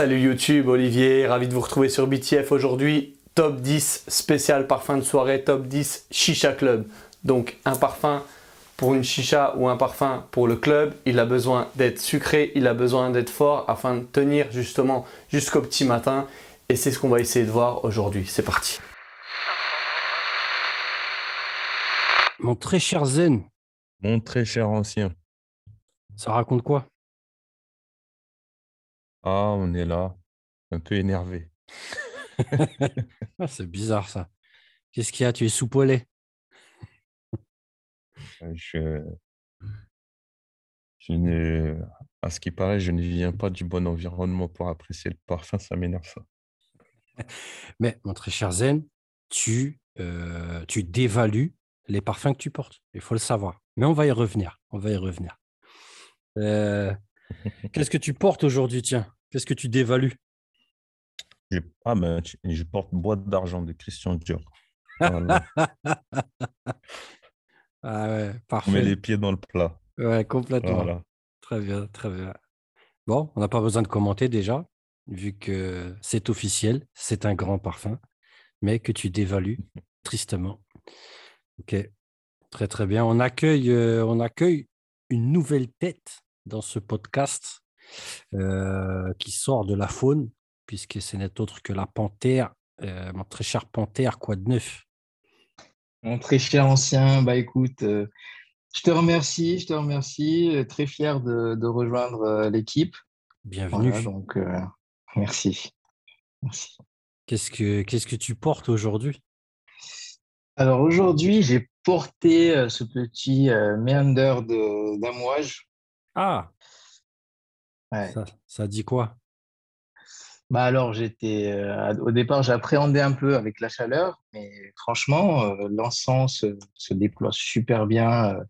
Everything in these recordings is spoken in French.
Salut YouTube, Olivier, ravi de vous retrouver sur BTF aujourd'hui. Top 10 spécial parfum de soirée, top 10 Chicha Club. Donc un parfum pour une chicha ou un parfum pour le club, il a besoin d'être sucré, il a besoin d'être fort afin de tenir justement jusqu'au petit matin. Et c'est ce qu'on va essayer de voir aujourd'hui. C'est parti. Mon très cher Zen, Mon très cher ancien. ça raconte quoi? Ah, on est là, un peu énervé. Ah, C'est bizarre ça. Qu'est-ce qu'il y a? Tu es soupolé Euh, Je, je ne, à ce qui paraît, je ne viens pas du bon environnement pour apprécier le parfum, ça m'énerve ça. Mais mon très cher Zen, tu, euh, tu dévalues les parfums que tu portes. Il faut le savoir. Mais on va y revenir. On va y revenir. Euh, Qu'est-ce que tu portes aujourd'hui, tiens? Qu'est-ce que tu dévalues? Je, ah ben, je, je porte boîte d'argent de Christian Dior. Voilà, Ah ouais, on met parfait. les pieds dans le plat. Ouais, complètement. Voilà. Très bien, très bien. Bon, on n'a pas besoin de commenter déjà, vu que c'est officiel, c'est un grand parfum, mais que tu dévalues tristement. Ok, très très bien. On accueille, euh, on accueille une nouvelle tête dans ce podcast euh, qui sort de la faune, puisque ce n'est autre que la panthère, euh, mon très cher panthère, quoi de neuf Mon très cher ancien, bah écoute, euh, je te remercie, je te remercie, très fier de, de rejoindre l'équipe. Bienvenue. Voilà, donc merci. Merci. Qu'est-ce que qu'est-ce que tu portes aujourd'hui? Alors aujourd'hui, j'ai porté ce petit méander de d'amouage. Ah, Ouais. ça, ça dit quoi? Bah alors j'étais euh, au départ, j'appréhendais un peu avec la chaleur, mais franchement, euh, l'encens se, se déploie super bien. euh,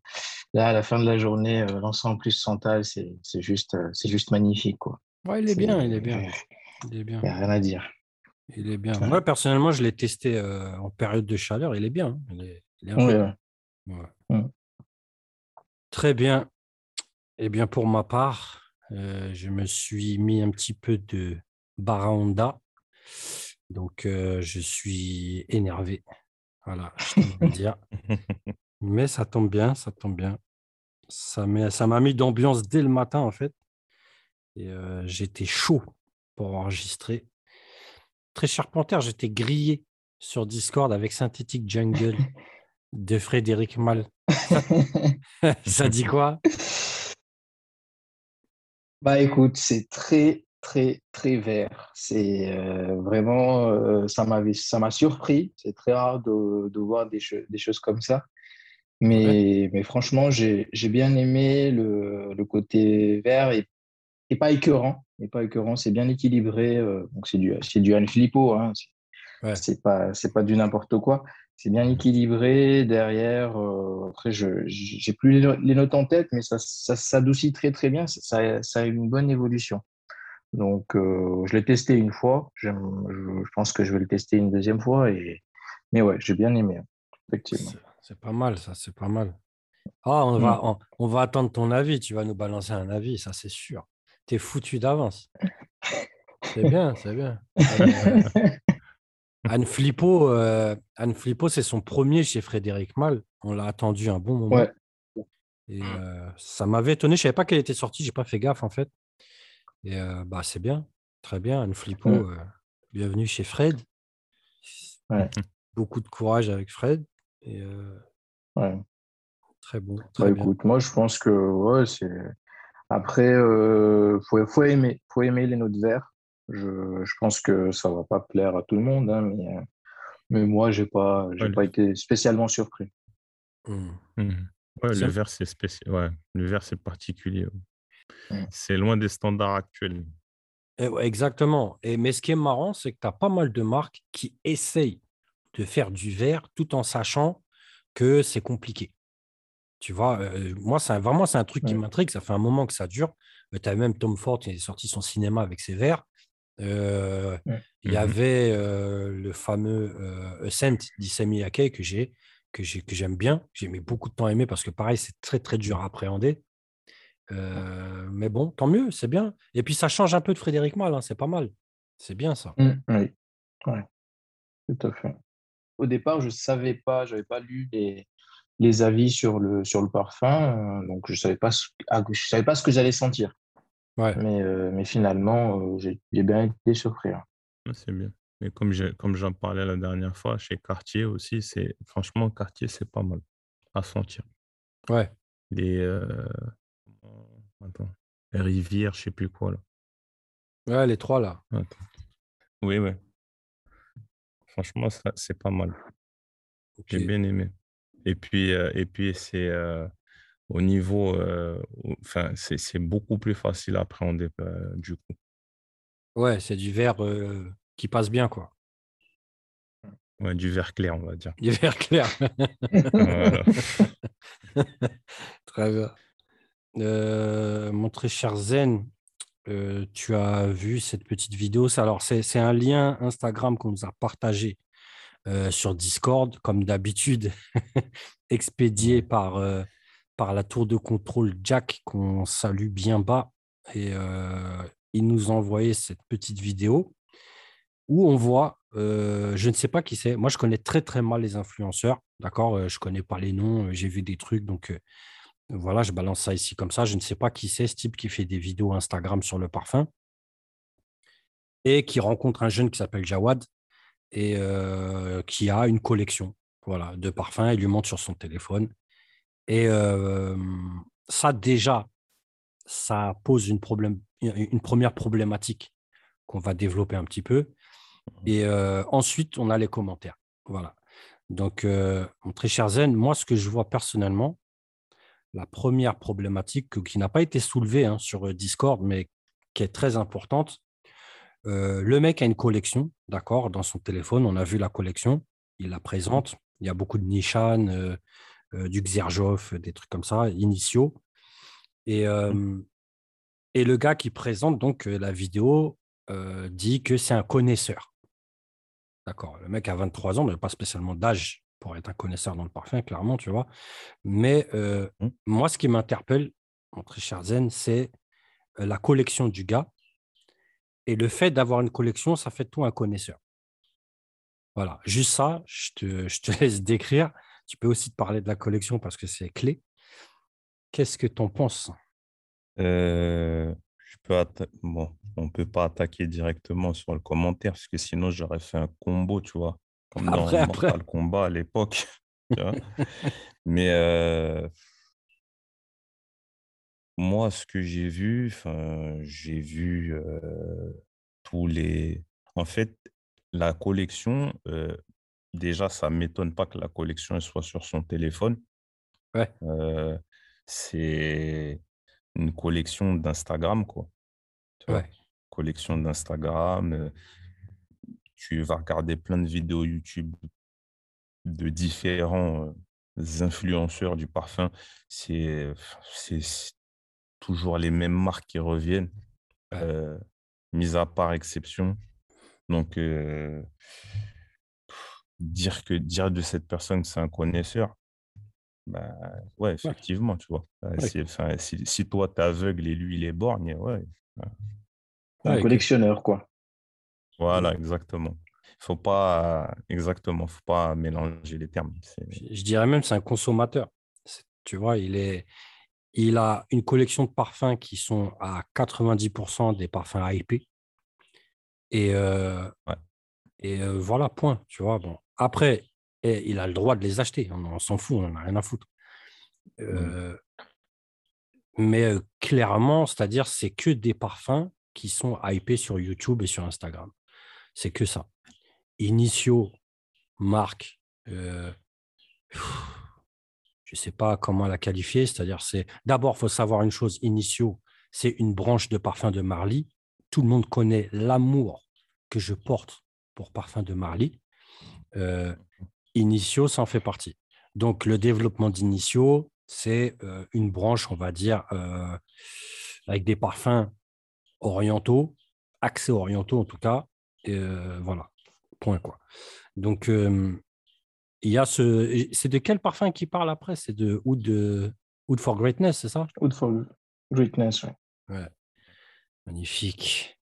là, à la fin de la journée, l'encens plus santal, c'est c'est juste, c'est juste magnifique, quoi. Ouais, il est bien, il est bien. Il est bien. Il n'y a rien à dire. Il est bien. Ouais. Moi, personnellement, je l'ai testé en période de chaleur. Il est bien. hein. Il est, il est Ouais, impeccable. ouais. Ouais. Mm. Très bien. Eh bien, pour ma part, euh, je me suis mis un petit peu de Barahonda. Donc, euh, je suis énervé. Voilà, je à dire. Mais ça tombe bien, ça tombe bien. Ça m'a mis d'ambiance dès le matin, en fait. Et euh, j'étais chaud pour enregistrer. Très cher Panthère, j'étais grillé sur Discord avec Synthétique Jungle de Frédéric Mal. ça dit quoi? Bah écoute, c'est très, très, très vert. C'est euh, vraiment, euh, ça m'a surpris. C'est très rare de, de voir des, che- des choses comme ça. Mais, mais franchement, j'ai, j'ai bien aimé le, le côté vert et, et pas écœurant. Et pas écœurant, c'est bien équilibré. euh, donc c'est du, du Anne Filippo, hein. C'est- Ouais. Pas, c'est pas du n'importe quoi. C'est bien équilibré derrière. euh, après, je, j'ai plus les no- les notes en tête, mais ça, ça s'adoucit très très bien. Ça, ça, a une bonne évolution. Donc, euh, je l'ai testé une fois. Je, je pense que je vais le tester une deuxième fois. Et... Mais ouais, j'ai bien aimé, effectivement. C'est pas mal, ça, c'est pas mal. Ah, on va, on, on va attendre ton avis. Tu vas nous balancer un avis, ça, c'est sûr. T'es foutu d'avance. C'est bien, c'est bien. Euh, Anne Flippo, euh, Anne Flippo, c'est son premier chez Frédéric Mal. On l'a attendu un bon moment. Ouais. Et euh, ça m'avait étonné. Je savais pas qu'elle était sortie. J'ai pas fait gaffe en fait. Et euh, bah c'est bien, très bien. Anne Flippo, Mm. bienvenue chez Fred. Ouais. Beaucoup de courage avec Fred. Et Ouais. très bon, Bah, très bien. écoute, moi, je pense que ouais, c'est. Après, euh, faut, faut aimer, faut aimer les notes vertes. Je, je pense que ça va pas plaire à tout le monde, hein, mais, euh, mais moi, j'ai pas, j'ai Ouais, pas été spécialement surpris. Mm. Mhm. Ouais, C'est- le verre, c'est spécial. Ouais, le verre, c'est particulier. Mm. C'est loin des standards actuels. Et ouais, exactement. Et, mais ce qui est marrant, c'est que tu as pas mal de marques qui essayent de faire du verre tout en sachant que c'est compliqué. Tu vois, euh, moi, c'est un- vraiment, c'est un truc qui m'intrigue. Ça fait un moment que ça dure. tu as même Tom Ford qui est sorti son cinéma avec ses verres. Euh. Il y Mhm. avait euh, le fameux euh, Ascent d'Issami Akei que j'ai, que j'ai, que j'aime bien. J'ai mis beaucoup de temps à aimer parce que pareil, c'est très très dur à appréhender. Euh, mais bon, tant mieux, c'est bien. Et puis ça change un peu de Frédéric Mal, hein, c'est pas mal. C'est bien ça. Mm, oui, ouais, tout à fait. Au départ, je ne savais pas, je n'avais pas lu les, les avis sur le, sur le parfum, euh, donc je ne savais, pas ce- ah, je savais pas ce que j'allais sentir. Ouais. Mais, euh, mais finalement, euh, j'ai bien été surpris. hein. C'est bien. Mais comme j'en parlais la dernière fois, chez Cartier aussi, c'est franchement, Cartier, c'est pas mal à sentir. Ouais. Les, euh, attends, les rivières, je sais plus quoi là. Ouais, les trois là. Attends. Oui, oui. Franchement, ça, c'est pas mal. J'ai bien aimé. Et puis, euh, et puis c'est euh, au niveau, euh, enfin, c'est c'est beaucoup plus facile à appréhender euh, du coup. Ouais, c'est du verre euh, qui passe bien, quoi. Ouais, du vert clair, on va dire. Du verre clair. Très bien. Mon très cher Zen, tu as vu cette petite vidéo. Alors, c'est un lien Instagram qu'on nous a partagé sur Discord, comme d'habitude, expédié par, par la tour de contrôle Jack, qu'on salue bien bas. Et euh, il nous a envoyé cette petite vidéo où on voit, euh, je ne sais pas qui c'est, moi je connais très très mal les influenceurs, d'accord euh, Je connais pas les noms, j'ai vu des trucs, donc voilà, je balance ça ici comme ça. Je ne sais pas qui c'est ce type qui fait des vidéos Instagram sur le parfum et qui rencontre un jeune qui s'appelle Jawad et qui a une collection voilà, de parfums. Il lui montre sur son téléphone. Et euh, ça, déjà, ça pose une, problème, une première problématique qu'on va développer un petit peu. Et euh, ensuite, on a les commentaires. Voilà. Donc, euh, mon très cher Zen, moi, ce que je vois personnellement, la première problématique qui n'a pas été soulevée hein, sur Discord, mais qui est très importante, euh, le mec a une collection, d'accord, dans son téléphone. On a vu la collection, il la présente. Il y a beaucoup de Nishan, du Xerjoff, des trucs comme ça, initiaux. Et, euh, et le gars qui présente donc euh, la vidéo euh, dit que c'est un connaisseur. D'accord. Le mec a 23 ans, mais pas spécialement d'âge pour être un connaisseur dans le parfum, clairement, tu vois. Mais euh, Mm. moi, ce qui m'interpelle, mon très cher Zen, c'est euh, la collection du gars. Et le fait d'avoir une collection, ça fait de toi un connaisseur. Voilà, juste ça, je te, je te laisse décrire. Tu peux aussi te parler de la collection parce que c'est clé. Qu'est-ce que tu en penses? Euh, je peux bon, on peut pas attaquer directement sur le commentaire parce que sinon j'aurais fait un combo, tu vois, comme dans Après, après. Mortal Kombat à l'époque. Mais euh, moi, ce que j'ai vu, j'ai vu euh, tous les. En fait, la collection, euh, déjà, ça m'étonne pas que la collection soit sur son téléphone. Ouais. Euh, c'est une collection d'Instagram, quoi. Tu vois, Ouais. collection d'Instagram. euh, tu vas regarder plein de vidéos YouTube de différents euh, influenceurs du parfum. C'est toujours les mêmes marques qui reviennent, Ouais. mis à part exception. Donc, dire que dire de cette personne c'est un connaisseur, bah, ouais, effectivement, tu vois. Ouais. enfin, si, si toi, t'es aveugle et lui, il est borgne, ouais. Un collectionneur, quoi. Voilà, exactement. Faut pas, exactement, faut pas mélanger les termes. Je dirais même c'est un consommateur. Tu vois, il, est, il a une collection de parfums qui sont à 90% des parfums hypés. Et, euh, Ouais. et euh, voilà, point. Tu vois, bon. Après, eh, il a le droit de les acheter. On, on s'en fout, on n'en a rien à foutre. Euh, Mais euh, clairement, c'est-à-dire, c'est que des parfums qui sont hypés sur YouTube et sur Instagram. C'est que ça. Initio, marque, euh, je ne sais pas comment la qualifier, c'est-à-dire, c'est d'abord, il faut savoir une chose, Initio, c'est une branche de parfum de Marly. Tout le monde connaît l'amour que je porte pour parfum de Marly. Euh, Initio, ça en fait partie. Donc, le développement d'Initio, c'est euh, une branche, on va dire, euh, avec des parfums orientaux, accès orientaux en tout cas. Et, euh, voilà, point quoi. Donc, il y a ce. C'est de quel parfum qui parle après? C'est de Oud, de Oud for Greatness, c'est ça? Oud for, Greatness. Ouais. Magnifique.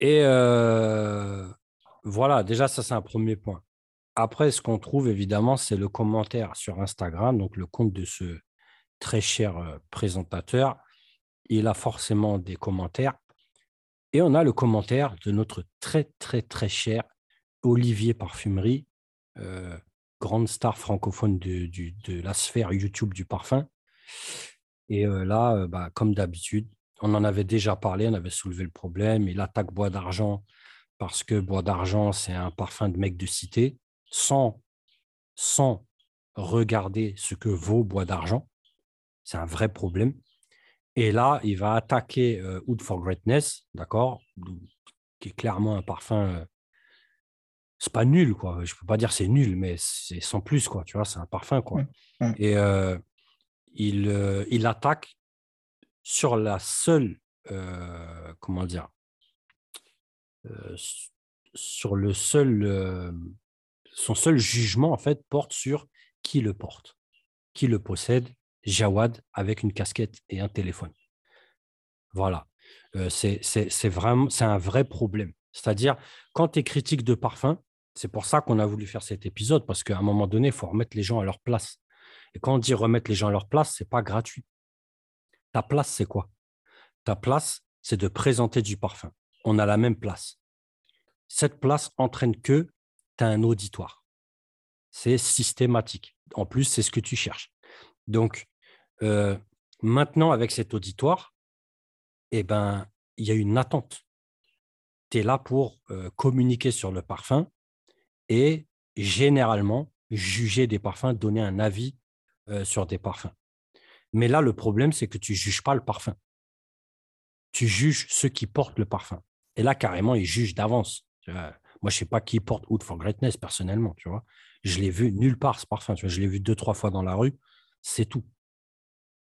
Et euh, voilà, déjà, ça, c'est un premier point. Après, ce qu'on trouve, évidemment, c'est le commentaire sur Instagram, donc le compte de ce très cher euh, présentateur. Il a forcément des commentaires. Et on a le commentaire de notre très, très, très cher Olivier Parfumerie, euh, grande star francophone de, la sphère YouTube du parfum. Et là, bah, comme d'habitude, on en avait déjà parlé, on avait soulevé le problème. Il attaque Bois d'Argent parce que Bois d'Argent, c'est un parfum de mec de cité, sans, sans regarder ce que vaut Bois d'Argent. C'est un vrai problème. Et là, il va attaquer euh, Wood for Greatness, d'accord Qui est clairement un parfum. Euh, c'est pas nul, quoi. Je peux pas dire c'est nul, mais c'est sans plus, quoi. Tu vois, c'est un parfum, quoi. Et euh, il, il attaque sur la seule, euh, comment dire, euh, sur le seul, son seul jugement en fait porte sur qui le porte, qui le possède, Jawad avec une casquette et un téléphone. Voilà, c'est c'est un vrai problème. C'est-à-dire, quand tu es critique de parfum, c'est pour ça qu'on a voulu faire cet épisode, parce qu'à un moment donné, il faut remettre les gens à leur place. Et quand on dit remettre les gens à leur place, ce n'est pas gratuit. Ta place, c'est quoi? Ta place, c'est de présenter du parfum. On a la même place. Cette place entraîne que tu as un auditoire. C'est systématique. En plus, c'est ce que tu cherches. Donc, euh, maintenant, avec cet auditoire, eh ben, il y a une attente. Tu es là pour euh, communiquer sur le parfum et généralement juger des parfums, donner un avis euh, sur des parfums. Mais là, le problème, c'est que tu ne juges pas le parfum. Tu juges ceux qui portent le parfum. Et là, carrément, ils jugent d'avance. Moi, je ne sais pas qui porte Wood for Greatness personnellement. Tu vois. Je l'ai vu nulle part, ce parfum. Je l'ai vu deux, trois fois dans la rue. C'est tout.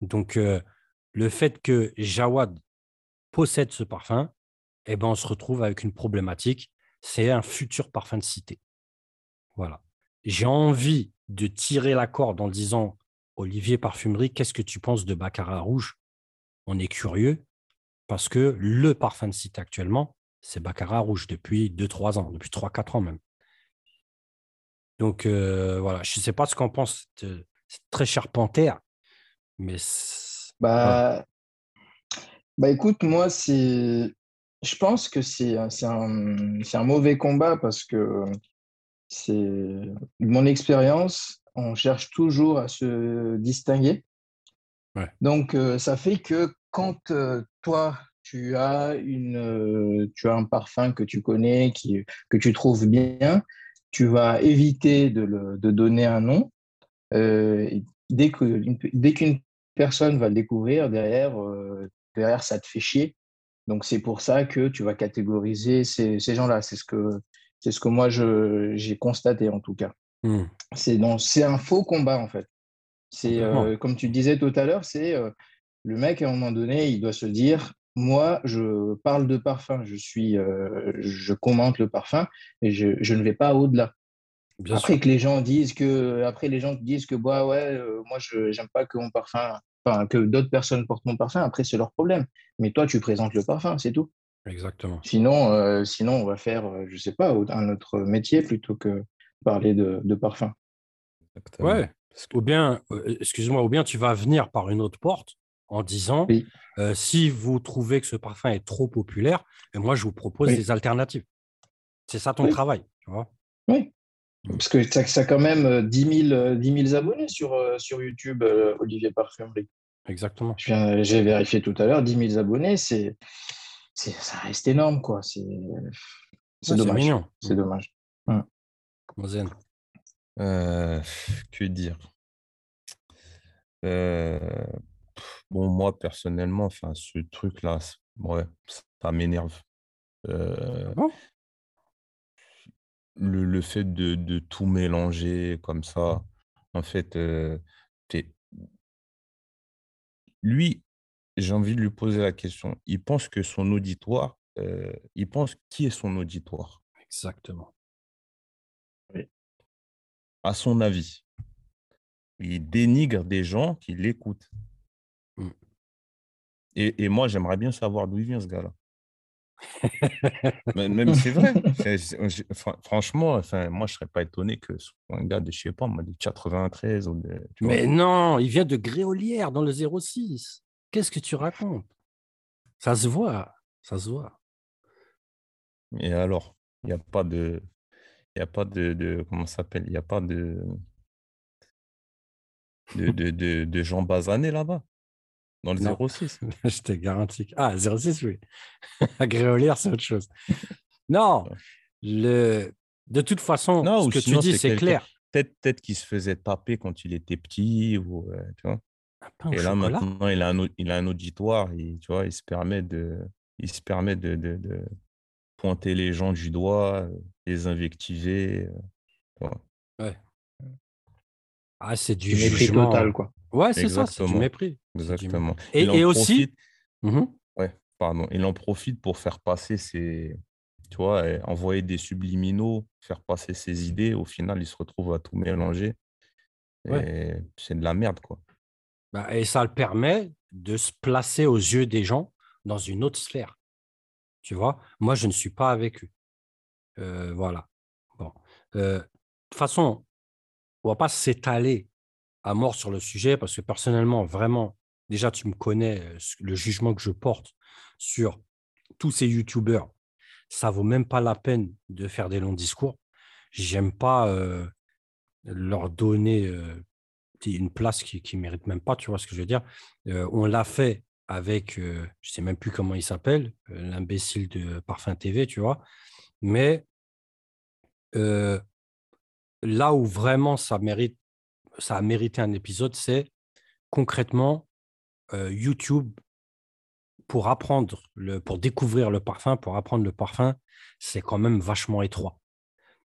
Donc, euh, le fait que Jawad possède ce parfum, eh ben, on se retrouve avec une problématique. C'est un futur parfum de cité. Voilà. J'ai envie de tirer la corde en disant Olivier Parfumerie, qu'est-ce que tu penses de Baccarat Rouge? On est curieux parce que le parfum de cité actuellement, c'est Baccarat Rouge depuis 2-3 ans, depuis 3-4 ans même. Donc euh, voilà, je ne sais pas ce qu'en pense cette, très cher Panthère, mais. Bah, bah écoute, moi, c'est. Je pense que c'est un, un, mauvais combat parce que c'est mon expérience on cherche toujours à se distinguer. Donc, euh, ça fait que quand euh, toi, tu as, une, euh, tu as un parfum que tu connais, qui, que tu trouves bien, tu vas éviter de, le, de donner un nom. dès qu'une dès personne va le découvrir, derrière, derrière, ça te fait chier. Donc, c'est pour ça que tu vas catégoriser ces, ces gens-là. C'est ce que, ce que moi, j'ai constaté en tout cas. Mmh. C'est un faux combat, en fait. C'est euh, comme tu disais tout à l'heure, c'est euh, le mec, à un moment donné, il doit se dire moi, je parle de parfum, je suis, euh, je commente le parfum et je, je ne vais pas au-delà. Après que les gens disent que, après les gens disent que bah ouais, moi je j'aime pas que mon parfum, enfin que d'autres personnes portent mon parfum. Après c'est leur problème. Mais toi tu présentes le parfum, c'est tout. Exactement. Sinon, sinon on va faire, je sais pas, un autre métier plutôt que parler de, de parfum. Ouais. Ou bien, euh, excuse-moi, ou bien tu vas venir par une autre porte en disant euh, si vous trouvez que ce parfum est trop populaire, et moi je vous propose des alternatives. C'est ça ton travail, tu vois? Oui. Parce que ça, a quand même 10 euh, 000, abonnés sur, sur YouTube, Olivier Parfumerie. Exactement. J'ai vérifié tout à l'heure, 10 000 abonnés, c'est, ça reste énorme, quoi. C'est, dommage. C'est dommage. Mmh. Euh, que dire? Euh, Bon, moi, personnellement, enfin, ce truc-là, ouais, ça m'énerve. Euh, ah le, le fait de, de tout mélanger comme ça, en fait, lui, j'ai envie de lui poser la question. Il pense que son auditoire, il pense qui est son auditoire? Exactement à son avis. Il dénigre des gens qui l'écoutent. Mmh. Et, et moi, j'aimerais bien savoir d'où il vient ce gars-là. Mais- Même c'est vrai. Franchement, enfin, moi, je serais pas étonné que ce soit un gars de, je sais pas, moi, de 93 ou de, tu vois? Mais non, il vient de Gréolière dans le 06. Qu'est-ce que tu racontes? Ça se voit, ça se voit. Et alors, il n'y a pas de, il y a pas de, de- comment ça s'appelle? Il n'y a pas de, de, de, de, de gens basanés là-bas, dans le Non. 06. Je te garantis. que- Ah, 06, oui. À Gréolière, c'est autre chose. Non, Ouais. le... de toute façon, Non, ce que tu dis, c'est clair. Peut-être, peut-être qu'il se faisait taper quand il était petit, ou, euh, tu vois. Au Et là, chocolat maintenant, il a un, il a un auditoire, et, tu vois, il se permet de, il se permet de, de, de pointer les gens du doigt, euh, les invectiver. euh, tu vois. Ah, c'est du Du mépris jugement. total, quoi. Ouais, c'est ça, c'est du mépris. Exactement. Et- aussi- profite- Mhm. Ouais, pardon. Il en profite pour faire passer ses, tu vois, et envoyer des subliminaux, faire passer ses idées. Au final, il se retrouve à tout mélanger. Et c'est de la merde, quoi. Bah, et ça le permet de se placer aux yeux des gens dans une autre sphère. Tu vois, moi, je ne suis pas avec eux. Euh, voilà. Bon. Euh, de toute façon, va pas s'étaler à mort sur le sujet parce que personnellement, vraiment, déjà, tu me connais, le jugement que je porte sur tous ces YouTubeurs, ça vaut même pas la peine de faire des longs discours. J'aime pas leur donner une place qui ne mérite même pas, tu vois ce que je veux dire? On l'a fait avec, euh, je sais même plus comment il s'appelle, l'imbécile de Parfum TV, tu vois? Mais là où vraiment ça mérite, a mérité un épisode, c'est concrètement euh, YouTube pour apprendre, le, pour découvrir le parfum, pour apprendre le parfum, c'est quand même vachement étroit.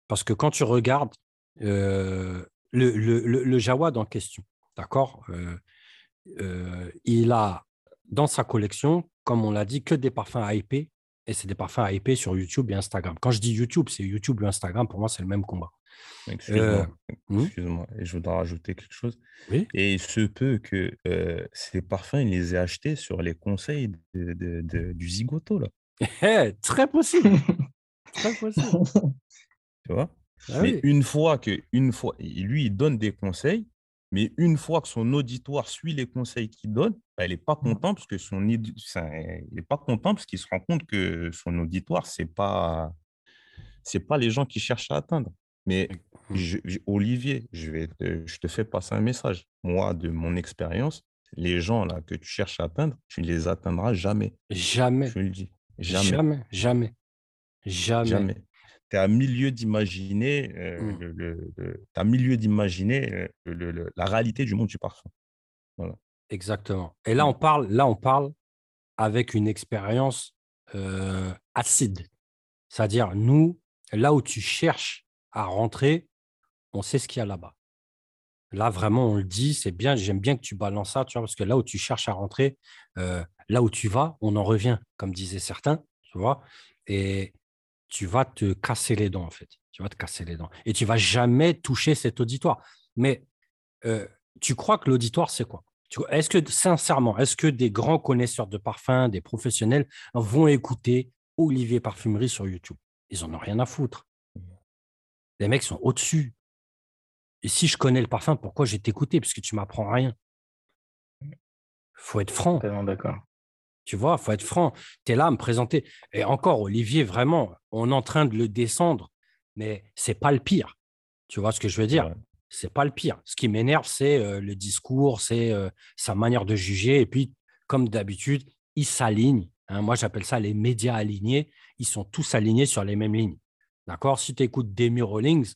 Parce que quand tu regardes euh, le, le, le, Jawad en question, d'accord euh, Il a dans sa collection, comme on l'a dit, que des parfums hypés, et c'est des parfums hypés sur YouTube et Instagram. Quand je dis YouTube, c'est YouTube ou Instagram, pour moi, c'est le même combat. Excuse-moi, hmm excuse-moi. Et je voudrais rajouter quelque chose. Oui. Et il se peut que euh, ces parfums, il les ait achetés sur les conseils de, de- de- du zigoto, là. Eh, très possible. très possible. Tu vois? Ah Mais oui. une fois que, une fois, lui, il donne des conseils, mais une fois que son auditoire suit les conseils qu'il donne, bah, il n'est pas content parce que son, il n'est pas content parce qu'il se rend compte que son auditoire, c'est pas, c'est pas les gens qui cherchent à atteindre. Mais je- je- Olivier, je vais te, je te fais passer un message. Moi, de mon expérience, les gens là que tu cherches à atteindre, tu ne les atteindras jamais. Jamais. Je le dis. Jamais. Jamais. Jamais. Jamais. Jamais. Tu es à milieu d'imaginer euh, Mm. le, le- le- t'es à milieu d'imaginer euh, le- le- la réalité du monde du parfum. Exactement. Et là, on parle, là, on parle avec une expérience euh, acide. C'est-à-dire, nous, là où tu cherches à rentrer, on sait ce qu'il y a là-bas. Là, vraiment, on le dit, c'est bien, j'aime bien que tu balances ça, tu vois, parce que là où tu cherches à rentrer, euh, là où tu vas, on en revient, comme disaient certains, tu vois, et tu vas te casser les dents, en fait. Tu vas te casser les dents. Et tu vas jamais toucher cet auditoire. Mais euh, tu crois que l'auditoire, c'est quoi? Est-ce que, sincèrement, est-ce que des grands connaisseurs de parfums, des professionnels vont écouter Olivier Parfumerie sur YouTube? Ils en ont rien à foutre. Les mecs sont au-dessus. Et si je connais le parfum, pourquoi je vais t'écouter? Parce que tu m'apprends rien. faut être franc. Tellement d'accord. Tu vois, faut être franc. Tu es là à me présenter. Et encore, Olivier, vraiment, on est en train de le descendre, mais c'est pas le pire. Tu vois ce que je veux dire? Ouais. C'est pas le pire. Ce qui m'énerve, c'est euh, le discours, c'est euh, sa manière de juger. Et puis, comme d'habitude, il s'aligne. hein. moi, j'appelle ça les médias alignés. Ils sont tous alignés sur les mêmes lignes. D'accord? Si tu écoutes Demi Rawlings,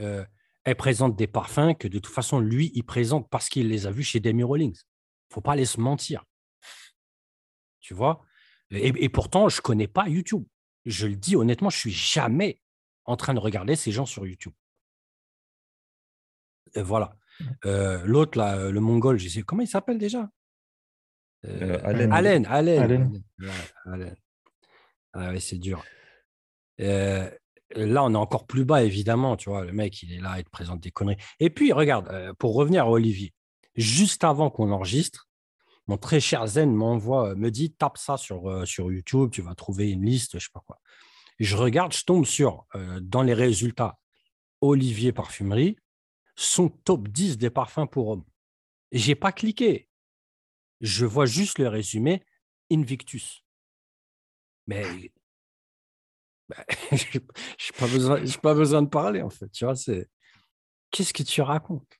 euh, elle présente des parfums que de toute façon, lui, il présente parce qu'il les a vus chez Demi Rawlings. faut pas aller se mentir. Tu vois? Et, et pourtant, je ne connais pas YouTube. Je le dis honnêtement, je suis jamais en train de regarder ces gens sur YouTube. Et voilà. Euh, L'autre, là, euh, le mongol, je sais comment il s'appelle déjà? Euh, Euh, Allen. Allen, Allen. Allen. Ouais, Allen. Ah ouais, c'est dur. Euh, là, on est encore plus bas, évidemment. Tu vois, le mec, il est là, il te présente des conneries. Et puis, regarde, pour revenir à Olivier, juste avant qu'on enregistre, mon très cher Zen m'envoie, me dit tape ça sur, YouTube, tu vas trouver une liste, je sais pas quoi. je regarde, je tombe sur, dans les résultats, Olivier Parfumerie, son top 10 des parfums pour hommes. J'ai pas cliqué. Je vois juste le résumé Invictus. Mais bah, je n'ai pas, besoin, pas besoin de parler, en fait. Tu vois, c'est qu'est-ce que tu racontes?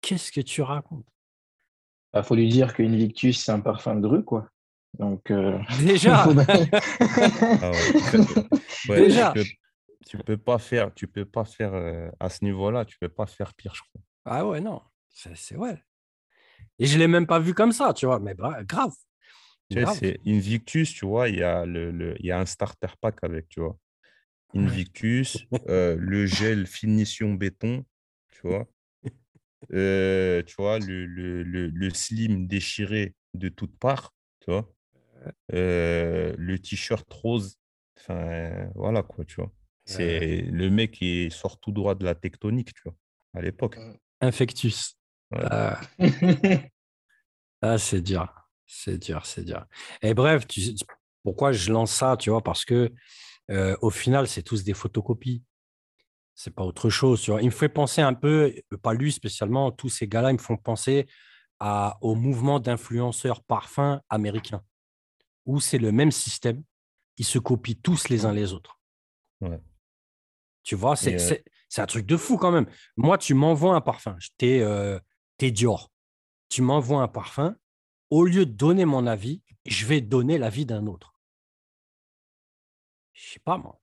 Qu'est-ce que tu racontes? Il bah, faut lui dire que Invictus, c'est un parfum de rue, quoi. Donc, euh, Déjà Ah ouais. Déjà. Tu peux, tu peux pas faire, tu peux pas faire euh, à ce niveau-là, tu peux pas faire pire, je crois. Ah ouais, non. C'est ouais. Et je l'ai même pas vu comme ça, tu vois. Mais bra- grave. Tu sais, grave. c'est Invictus, tu vois, il y a le, le- il y a un starter pack avec, tu vois. Invictus, euh, le gel finition béton, tu vois. Euh, tu vois, le, le, slim déchiré de toutes parts, tu vois. Euh, le t-shirt rose, enfin, voilà quoi, tu vois. C'est le mec qui sort tout droit de la tectonique, tu vois, à l'époque. Infectus. Ouais. Ah, ah, c'est dur. C'est dur, c'est dur. Et bref, tu pourquoi je lance ça, tu vois, parce que euh, au final, c'est tous des photocopies. C'est pas autre chose, tu vois? Il me fait penser un peu, euh, pas lui spécialement, tous ces gars-là, ils me font penser à, au mouvement d'influenceurs parfums américains, où c'est le même système. Ils se copient tous les uns les autres. Ouais. Tu vois, c'est euh, un truc de fou quand même. Moi, tu m'envoies un parfum, t'es euh, t'es Dior, tu m'envoies un parfum, au lieu de donner mon avis, je vais donner l'avis d'un autre. Je sais pas, moi.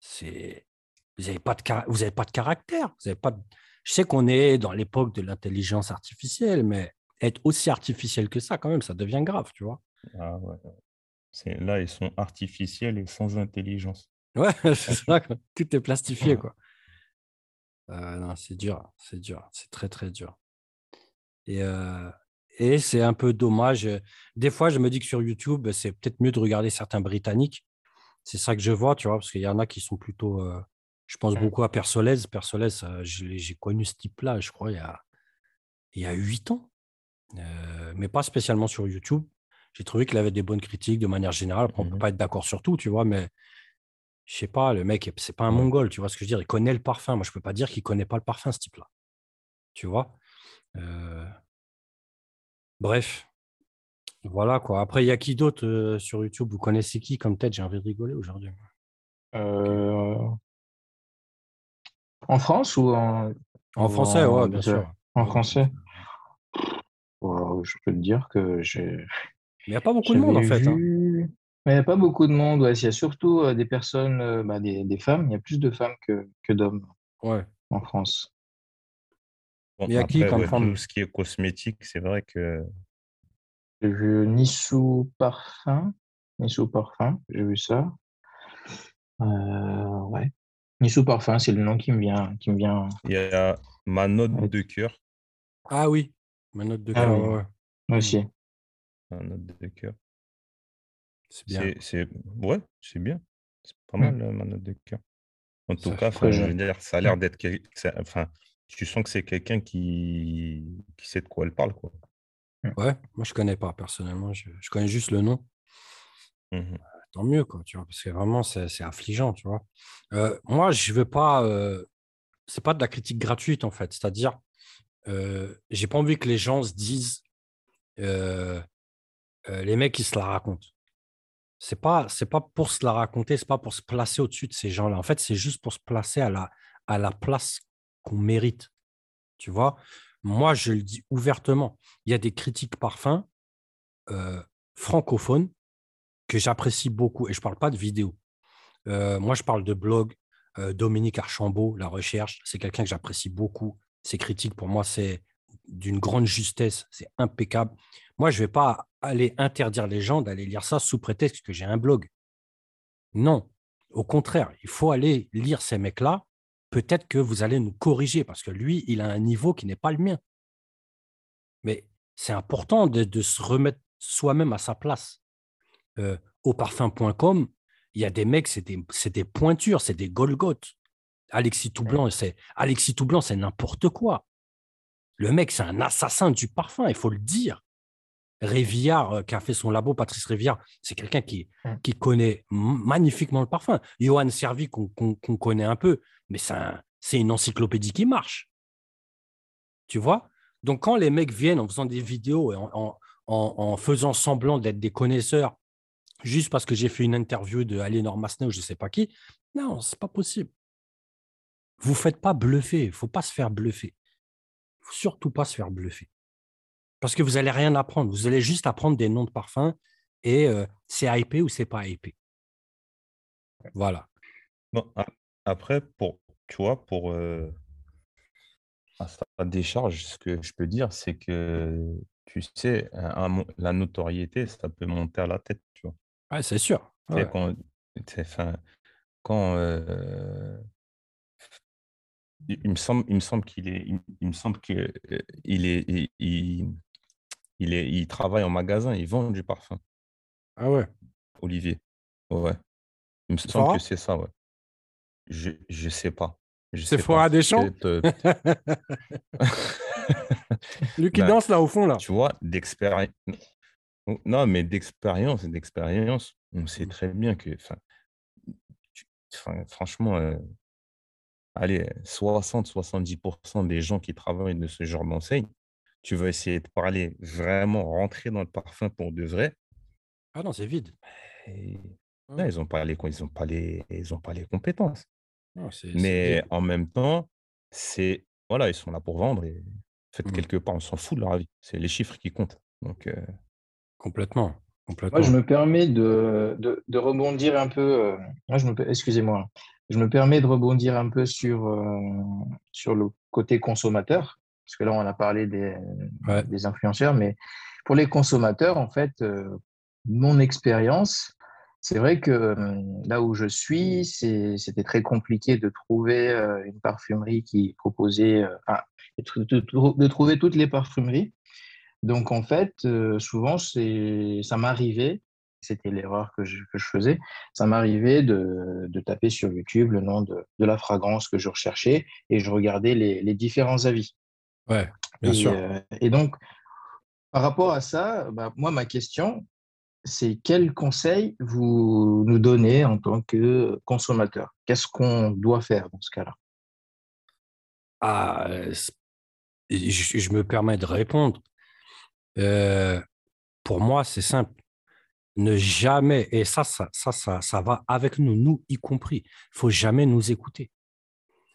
C'est. Vous n'avez pas, de cara- vous avez pas de caractère. Vous avez pas de- Je sais qu'on est dans l'époque de l'intelligence artificielle, mais être aussi artificiel que ça, quand même, ça devient grave, tu vois. Ah ouais. C'est, là, ils sont artificiels et sans intelligence. Ouais, c'est ça, quoi. tout est plastifié, Ouais. quoi. Euh, non, c'est dur, c'est dur, c'est très, très dur. Et, euh, et c'est un peu dommage. Des fois, je me dis que sur YouTube, c'est peut-être mieux de regarder certains Britanniques. C'est ça que je vois, tu vois, parce qu'il y en a qui sont plutôt. euh, je pense Mm. beaucoup à Persolez. Persolez, euh, j'ai connu ce type-là, je crois, il y a, il y a 8 ans, euh, mais pas spécialement sur YouTube. J'ai trouvé qu'il avait des bonnes critiques de manière générale. Après, on ne peut Mhm. pas être d'accord sur tout, tu vois, mais je sais pas, le mec, c'est pas un mongol, tu vois ce que je veux dire. Il connaît le parfum. Moi, je peux pas dire qu'il connaît pas le parfum, ce type-là. Tu vois? Euh, Bref, voilà quoi. Après, il y a qui d'autre euh, sur YouTube? Vous connaissez qui comme tête? J'ai envie de rigoler aujourd'hui. Euh, En France ou en, En français, en- ouais, bien sûr. En français? Je peux te dire que j'ai. Mais il n'y a pas beaucoup de monde, en fait. hein. Mais il n'y a pas beaucoup de monde. ouais. Il y a surtout euh, des personnes, bah, des, des femmes. Il y a plus de femmes que, que d'hommes Ouais. en France. Bon, Mais il y a qui après, comme ouais, tout ce qui est cosmétique, c'est vrai que J'ai vu Nissou Parfum. Nissou Parfum, j'ai vu ça. Euh, ouais. Nissou Parfum, c'est le nom qui me vient. Qui me vient. il y a ma note Ouais. de cœur. Ah oui, ma note de Ah cœur, oui. ouais. Moi aussi. Ma note de cœur. c'est bien. C'est. Ouais, c'est bien. C'est pas Mm. mal, ma note de cœur. En tout Ça cas, je veux dire, ça a l'air d'être... quel- ça- Enfin, tu sens que c'est quelqu'un qui... qui sait de quoi elle parle, quoi. Ouais, moi je connais pas personnellement, je, je connais juste le nom. Mhm. Tant mieux, quoi, tu vois, parce que vraiment c'est c'est affligeant, tu vois. Euh, moi, je veux pas. euh, c'est pas de la critique gratuite en fait, c'est-à-dire, euh, j'ai pas envie que les gens se disent, euh, euh, les mecs ils se la racontent. C'est pas, c'est pas pour se la raconter, c'est pas pour se placer au-dessus de ces gens-là. En fait, c'est juste pour se placer à la, à la place qu'on mérite. Tu vois, moi, je le dis ouvertement. Il y a des critiques parfums euh, francophones que j'apprécie beaucoup. Et je parle pas de vidéos. Euh, moi, je parle de blog. Euh, Dominique Archambault, La Recherche, c'est quelqu'un que j'apprécie beaucoup. Ses critiques, pour moi, c'est d'une grande justesse. C'est impeccable. Moi, je vais pas aller interdire les gens d'aller lire ça sous prétexte que j'ai un blog. Non. Au contraire, il faut aller lire ces mecs-là. Peut-être que vous allez nous corriger parce que lui, il a un niveau qui n'est pas le mien. Mais c'est important de, de se remettre soi-même à sa place. Euh, au parfum.com, il y a des mecs, c'est des, c'est des pointures, c'est des Golgoth. Alexis Toublanc, c'est Alexis Toublanc, c'est n'importe quoi. Le mec, c'est un assassin du parfum, il faut le dire. Révillard, euh, qui a fait son labo, Patrice Révillard, c'est quelqu'un qui, Mm. qui connaît magnifiquement le parfum. Johan Servi, qu'on connaît un peu, mais c'est un- c'est une encyclopédie qui marche. Tu vois? Donc, quand les mecs viennent en faisant des vidéos et en, en- en- en faisant semblant d'être des connaisseurs, juste parce que j'ai fait une interview de Aliénor Massenet ou je ne sais pas qui, non, c'est pas possible. Vous ne faites pas bluffer. Il ne faut pas se faire bluffer. Il faut surtout pas se faire bluffer. Parce que vous n'allez rien apprendre. Vous allez juste apprendre des noms de parfums et euh, c'est hypé ou c'est pas hypé. Voilà. Bon, après, pour, tu vois, pour euh, à sa décharge, ce que je peux dire, c'est que, tu sais, un- un mo- la notoriété, ça peut monter à la tête, tu vois. Ouais, c'est sûr. Ouais. quand, euh, il il me semble, il me semble qu'il est, il, il me semble que euh, il est, il, il, est, il travaille en magasin, il vend du parfum, Ah ouais? Olivier. Ouais. Il me semble que c'est ça, ouais. Je, je sais pas. C'est Fora. Deschamps? Euh, Lui qui Ben, danse là au fond là. tu vois, d'expérience. Non, mais d'expérience et d'expérience, on sait Mm. très bien que, enfin, franchement, euh, allez, 60-70% des gens qui travaillent de ce genre d'enseigne, tu vas essayer de parler vraiment, rentrer dans le parfum pour de vrai? Ah non, c'est vide. et non, Ouais. ils n'ont pas les, ils ont pas les, ils ont pas les compétences. Non, Mais en même temps, c'est, voilà, ils sont là pour vendre et en fait, Mm. quelque part, on s'en fout de leur avis. C'est les chiffres qui comptent. Donc, euh, Complètement. Moi, Complètement. je me permets de, de, de rebondir un peu. euh, je me, excusez-moi. Je me permets de rebondir un peu sur, euh, sur le côté consommateur, parce que là, on a parlé des, Ouais. des influenceurs, mais pour les consommateurs, en fait, euh, mon expérience, c'est vrai que euh, là où je suis, c'était très compliqué de trouver euh, une parfumerie qui proposait, de, de- de trouver toutes les parfumeries. Donc, en fait, souvent, ça m'arrivait, c'était l'erreur que je, que je faisais, ça m'arrivait de, de taper sur YouTube le nom de, de la fragrance que je recherchais et je regardais les, les différents avis. Ouais, bien et, sûr. euh, et donc, par rapport à ça, bah, moi, ma question, c'est quels conseils vous nous donnez en tant que consommateur? Qu'est-ce qu'on doit faire dans ce cas-là? Ah, euh, je me permets de répondre. Euh, pour moi, c'est simple. Ne jamais, et ça, ça, ça, ça, ça va avec nous, nous y compris. Il faut jamais nous écouter.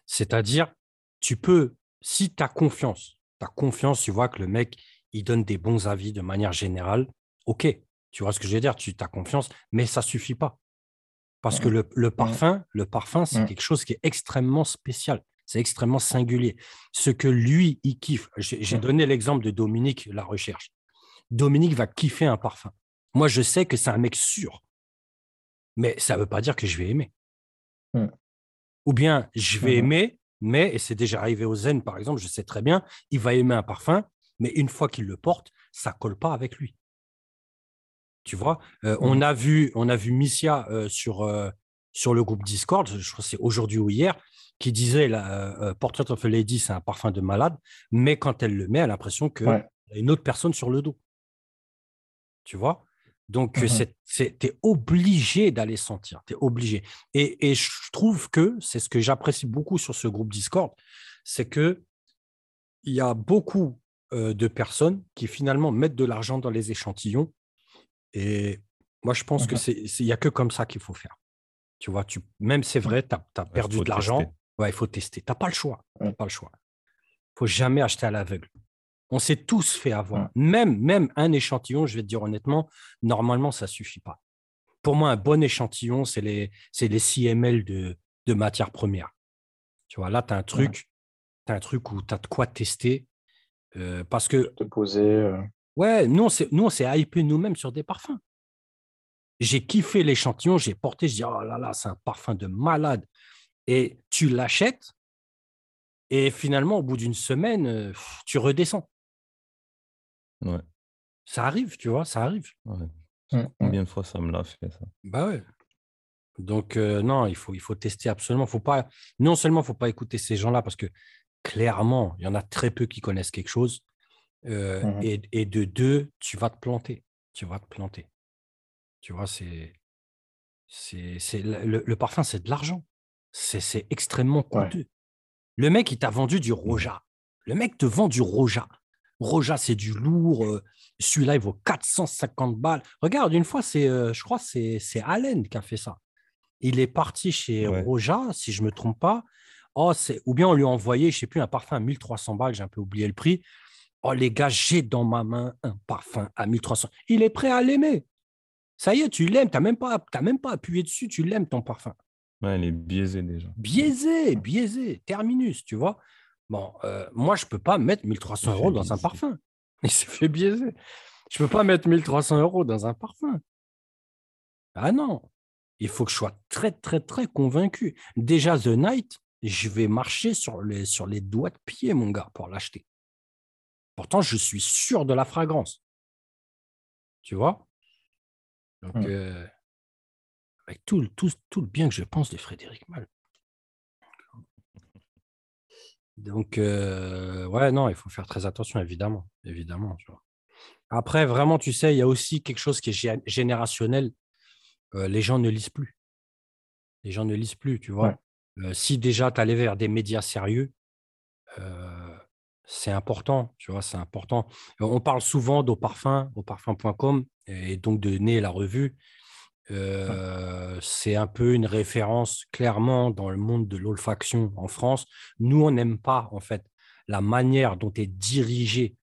C'est-à-dire, tu peux, si tu as confiance, tu as confiance, tu vois que le mec, il donne des bons avis de manière générale, ok, tu vois ce que je veux dire, tu as confiance, mais ça suffit pas. Parce que le, le parfum, le parfum, c'est Mm. quelque chose qui est extrêmement spécial, c'est extrêmement singulier. Ce que lui, il kiffe, j'ai donné l'exemple de Dominique, la recherche. Dominique va kiffer un parfum. Moi, je sais que c'est un mec sûr, mais ça ne veut pas dire que je vais aimer. Mm. Ou bien je vais aimer, mais, et c'est déjà arrivé au Zen par exemple, je sais très bien, il va aimer un parfum, mais une fois qu'il le porte, ça colle pas avec lui. Tu vois, Euh, on, Mhm. a vu, on a vu Missia euh, sur, euh, sur le groupe Discord, je crois que c'est aujourd'hui ou hier, qui disait la, Portrait of a Lady, c'est un parfum de malade, mais quand elle le met, elle a l'impression qu'il Ouais. y a une autre personne sur le dos. Tu vois? Donc, Mhm. tu es obligé d'aller sentir, tu es obligé. Et, et je trouve que c'est ce que j'apprécie beaucoup sur ce groupe Discord, c'est que il y a beaucoup euh, de personnes qui finalement mettent de l'argent dans les échantillons. Et moi, je pense que Mhm. c'est c'est- il n'y a que comme ça qu'il faut faire. Tu vois, tu, même c'est vrai, tu as, perdu de l'argent. Ouais, il faut tester. Tu n'as pas le choix. Ouais. pas le choix. Il faut jamais acheter à l'aveugle. On s'est tous fait avoir. Ouais. Même, même un échantillon, je vais te dire honnêtement, normalement, ça suffit pas. Pour moi, un bon échantillon, c'est les, c'est les 6 ml de, de matière première. Tu vois, là, tu as un truc, t'as un truc où tu as de quoi tester. euh, parce que, Te poser. euh, ouais, nous, on s'est- nous, on s'est hypé nous-mêmes sur des parfums. J'ai kiffé l'échantillon, j'ai porté, je dis, oh là là, c'est un parfum de malade. Et tu l'achètes, et finalement, au bout d'une semaine, euh, tu redescends. Ouais, Ça arrive, tu vois, ça arrive. ouais. Mm, Combien de fois ça me l'a fait, ça? Bah ouais. Donc, euh, non, il faut, il faut tester absolument. Faut pas, non seulement il ne faut pas écouter ces gens-là parce que clairement, il y en a très peu qui connaissent quelque chose. Euh, Mhm. et, et de deux, tu vas te planter. Tu vas te planter. Tu vois, c'est. c'est, c'est le, le parfum, c'est de l'argent. C'est, c'est extrêmement Ouais. coûteux. Le mec, il t'a vendu du Roja. Le mec te vend du Roja. Roja, c'est du lourd. euh, Celui-là, il vaut 450 balles. Regarde, une fois, c'est, euh, je crois, que c'est, c'est Allen qui a fait ça. Il est parti chez Ouais. Roja, si je ne me trompe pas. Oh, c'est... Ou bien on lui a envoyé, je ne sais plus, un parfum à 1300 balles, j'ai un peu oublié le prix. Oh, les gars, j'ai dans ma main un parfum à 1300. Il est prêt à l'aimer. Ça y est, tu l'aimes. Tu n'as même, pas- t'as même pas appuyé dessus, tu l'aimes ton parfum. Ouais, elle est biaisée déjà. Biaisé, biaisé, terminus, tu vois. Bon, euh, moi, je ne peux pas mettre 1300 Il fait euros dans un parfum. Il s'est fait biaiser. Je ne peux pas mettre 1300 euros dans un parfum. Ah non, il faut que je sois très, très, très convaincu. Déjà, The Night, je vais marcher sur les, sur les doigts de pied, mon gars, pour l'acheter. Pourtant, je suis sûr de la fragrance. Tu vois? Donc, Hmm. euh, avec tout, le- tout, tout le bien que je pense de Frédéric Mal. Donc, euh, ouais, non, il faut faire très attention, évidemment. Évidemment, tu vois. Après, vraiment, tu sais, il y a aussi quelque chose qui est gé- générationnel. Euh, les gens ne lisent plus. Les gens ne lisent plus, tu vois. Euh, si déjà tu allais vers des médias sérieux, c'est important, tu vois, c'est important. On parle souvent d'au parfum, au parfum.com, et donc de Né la revue. C'est un peu une référence clairement dans le monde de l'olfaction en France. Nous, on n'aime pas en fait la manière dont est dirigée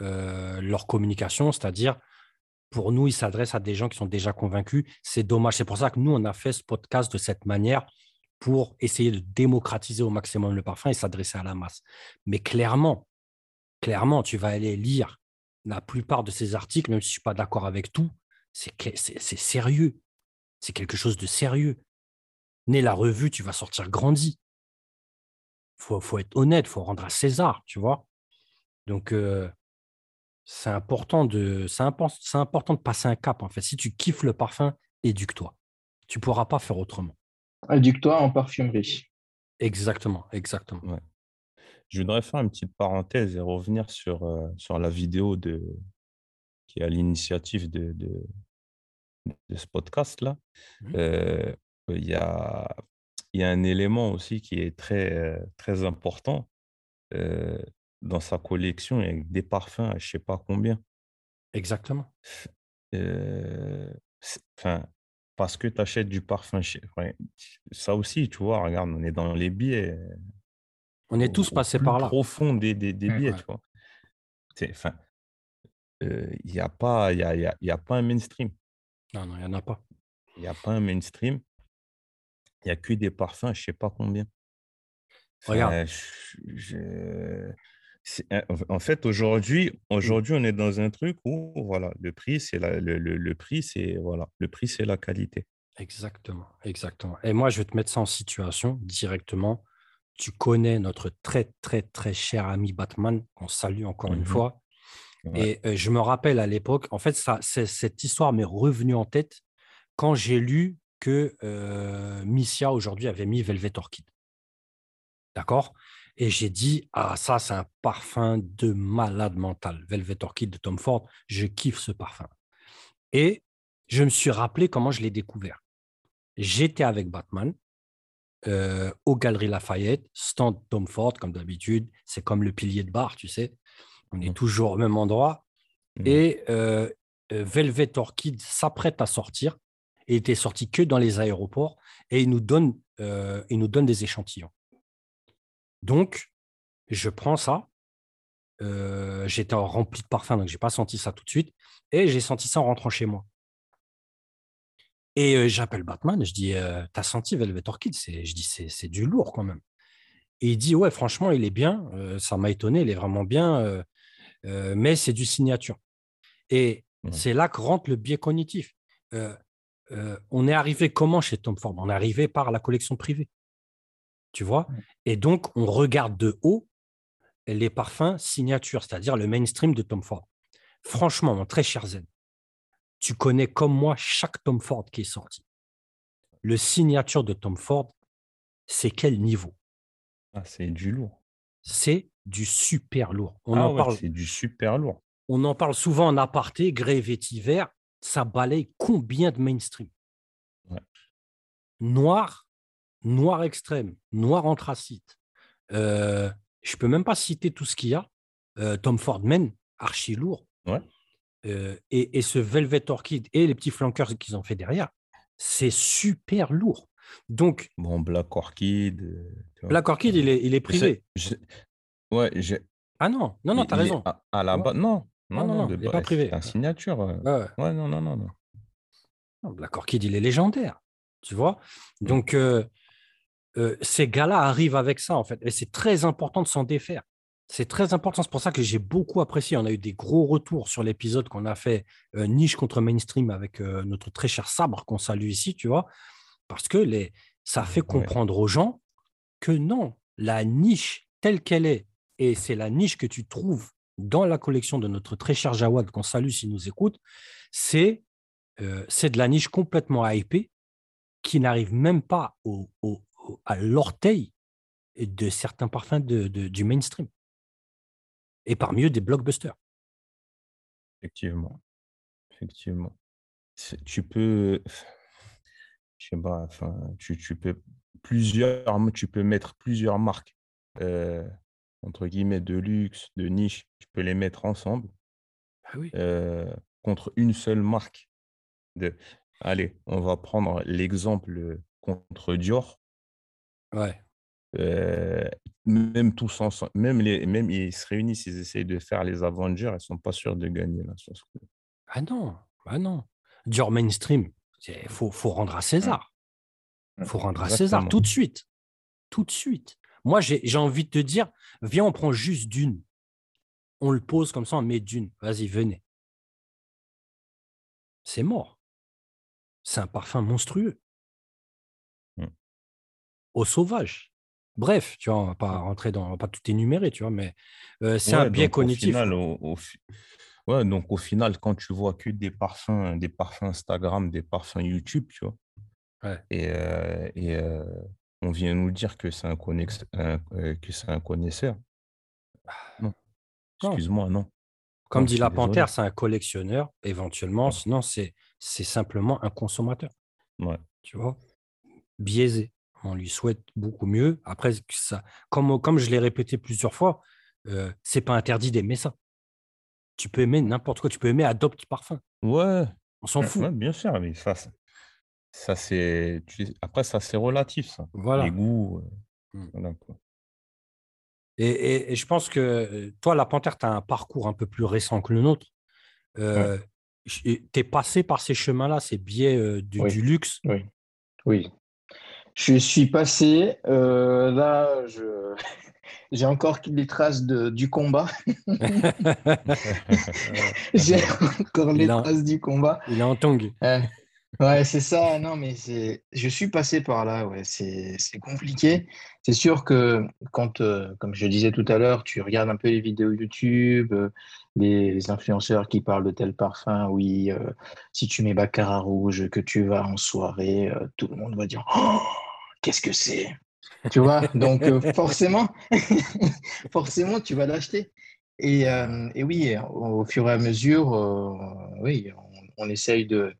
leur communication, c'est-à-dire pour nous, ils s'adressent à des gens qui sont déjà convaincus. C'est dommage. C'est pour ça que nous, on a fait ce podcast de cette manière pour essayer de démocratiser au maximum le parfum et s'adresser à la masse. Mais clairement, clairement, tu vas aller lire la plupart de ces articles, même si je ne suis pas d'accord avec tout, c'est sérieux. C'est quelque chose de sérieux. Né la revue, tu vas sortir grandi. Il faut, faut être honnête, il faut rendre à César, tu vois. Donc, euh, c'est important, de, important de passer un cap, en fait. Si tu kiffes le parfum, éduque-toi. Tu ne pourras pas faire autrement. Éduque-toi en parfumerie. Exactement, exactement. Je voudrais faire une petite parenthèse et revenir sur, euh, sur la vidéo de, qui est à l'initiative de, de, de ce podcast-là. Euh, Il y a, il y a un élément aussi qui est très, très important euh, dans sa collection avec des parfums à je ne sais pas combien. Exactement. Euh, Enfin, parce que tu achètes du parfum chez... ouais, ça aussi, tu vois, regarde, on est dans les biais. On est tous au passés par là. profond des, des, des Mm, biais, ouais. tu vois. Enfin, il n'y a, pas- y a, y a, y a pas un mainstream. Non, non, il n'y en a pas. Il n'y a pas un mainstream. Il n'y a que des parfums, je ne sais pas combien. Regarde. Je- je- en fait, aujourd'hui, aujourd'hui, on est dans un truc où voilà, le prix, c'est la, le, le- le prix, c'est voilà, le prix, c'est la qualité. Exactement, exactement. Et moi, je vais te mettre ça en situation directement. Tu connais notre très, très, très cher ami Batman, qu'on salue encore une Mhm. fois. Et je me rappelle à l'époque, en fait, ça, cette histoire m'est revenue en tête quand j'ai lu que Missia aujourd'hui avait mis Velvet Orchid. D'accord? Et j'ai dit, ah, ça, c'est un parfum de malade mental. Velvet Orchid de Tom Ford, je kiffe ce parfum. Et je me suis rappelé comment je l'ai découvert. J'étais avec Batman aux Galeries Lafayette, stand Tom Ford, comme d'habitude. C'est comme le pilier de bar, tu sais. On est Mhm. toujours au même endroit. Et euh, euh, Velvet Orchid s'apprête à sortir. Il était sorti que dans les aéroports et il nous donne, euh, il nous donne des échantillons. Donc, je prends ça. euh, J'étais rempli de parfum, donc je n'ai pas senti ça tout de suite. Et j'ai senti ça en rentrant chez moi. Et j'appelle Batman, je dis T'as senti Velvet Orchid? Je dis C'est c'est du lourd quand même. Et il dit Ouais, franchement, il est bien. euh, ça m'a étonné, il est vraiment bien. euh, euh, mais c'est du signature. Et Ouais. c'est là que rentre le biais cognitif. Euh, euh, on est arrivé comment chez Tom Ford? On est arrivé par la collection privée. Tu vois? Ouais. Et donc, on regarde de haut les parfums signature, c'est-à-dire le mainstream de Tom Ford. Franchement, mon très cher Zen, tu connais comme moi chaque Tom Ford qui est sorti. Le signature de Tom Ford, c'est quel niveau? Ah, c'est du lourd. C'est du super lourd. On Ah en ouais, parle, c'est du super lourd. on en parle souvent en aparté, grès vétiver, ça balaye combien de mainstream? Ouais. Noir, noir extrême, noir anthracite. Euh, je peux même pas citer tout ce qu'il y a. Euh, Tom Fordman, archi lourd. Ouais. Euh, et, et ce Velvet Orchid et les petits flankers qu'ils ont fait derrière, c'est super lourd. Donc, Bon, Black Orchid. euh. Black Orchid, il est, il est privé. je- Ouais, j'ai. Ah non, non, non, il- tu as il est raison. À, à la base, non. Ah Non, non, non, non, de il est pas privé. C'est un signature. ouais. Ouais, ouais. Ouais, non, non, non, non. Non, Black Orchid, il est légendaire. Tu vois? Mm. Donc, euh, euh, ces gars-là arrivent avec ça, en fait. Et c'est très important de s'en défaire. C'est très important. C'est pour ça que j'ai beaucoup apprécié. On a eu des gros retours sur l'épisode qu'on a fait euh, niche contre mainstream avec euh, notre très cher Sabre qu'on salue ici, tu vois? Parce que les, ça fait comprendre aux gens que non, la niche telle qu'elle est, et c'est la niche que tu trouves dans la collection de notre très cher Jawad, qu'on salue s'il nous écoute, c'est euh, de la niche complètement hypée qui n'arrive même pas au, au- au- à l'orteil de certains parfums de- de- du mainstream. Et parmi eux, des blockbusters. Effectivement. Effectivement. Tu peux. Je sais pas, enfin, tu, tu peux plusieurs, tu peux mettre plusieurs marques, euh, entre guillemets, de luxe, de niche, tu peux les mettre ensemble Ah oui. euh, contre une seule marque. De... Allez, on va prendre l'exemple contre Dior. Ouais. Euh, même tous ensemble, même, les, même ils se réunissent, ils essayent de faire les Avengers, ils ne sont pas sûrs de gagner là, sur ce coup. Ah non, ah non. Dior mainstream, il faut, faut rendre à César. Il faut rendre à César tout de suite. Tout de suite. Moi, j'ai envie de te dire, viens, on prend juste d'une. On le pose comme ça, on met d'une. Vas-y, venez. C'est mort. C'est un parfum monstrueux. Mm. Au sauvage. Bref, tu vois, on va pas rentrer dans, on va pas tout énumérer, tu vois, mais euh, c'est un biais cognitif. Au final, au, au fi- ouais, donc au final, quand tu vois que des parfums, des parfums Instagram, des parfums YouTube, tu vois, Ouais. et, euh, et euh, on vient nous dire que c'est un, connex- un- euh, que c'est un connaisseur. Non. Non. Excuse-moi, non. Comme Non, dit la panthère, c'est un collectionneur, éventuellement. Sinon, c'est c'est simplement un consommateur. Ouais. tu vois, biaisé. On lui souhaite beaucoup mieux. Après, ça, comme, comme je l'ai répété plusieurs fois, c'est pas interdit d'aimer ça. Tu peux aimer n'importe quoi. Tu peux aimer Adopt Parfum. Ouais, On s'en fout. ouais, bien sûr, mais ça, c'est- ça c'est. Après, ça, c'est relatif, ça. Voilà. Les goûts. euh, Mm. voilà, quoi. Et, et- et je pense que euh, toi, la Panthère, tu as un parcours un peu plus récent que le nôtre. Euh, Tu es passé par ces chemins-là, ces biais euh, du, Oui. du luxe? Oui, oui. Je suis passé, euh, là, je... j'ai encore les traces de, du combat. J'ai encore les traces du combat. Il est en tongue. Ouais, Ouais, c'est ça. Non, mais je suis passé par là. Ouais, c'est, c'est compliqué. C'est sûr que quand, euh, comme je disais tout à l'heure, tu regardes un peu les vidéos YouTube, euh, les, les influenceurs qui parlent de tel parfum. Oui, euh, si tu mets Baccarat rouge, que tu vas en soirée, tout le monde va dire, oh, qu'est-ce que c'est? Tu vois? Donc, euh, forcément, forcément, tu vas l'acheter. Et, euh, et oui, au fur et à mesure, euh, oui, on, on essaye de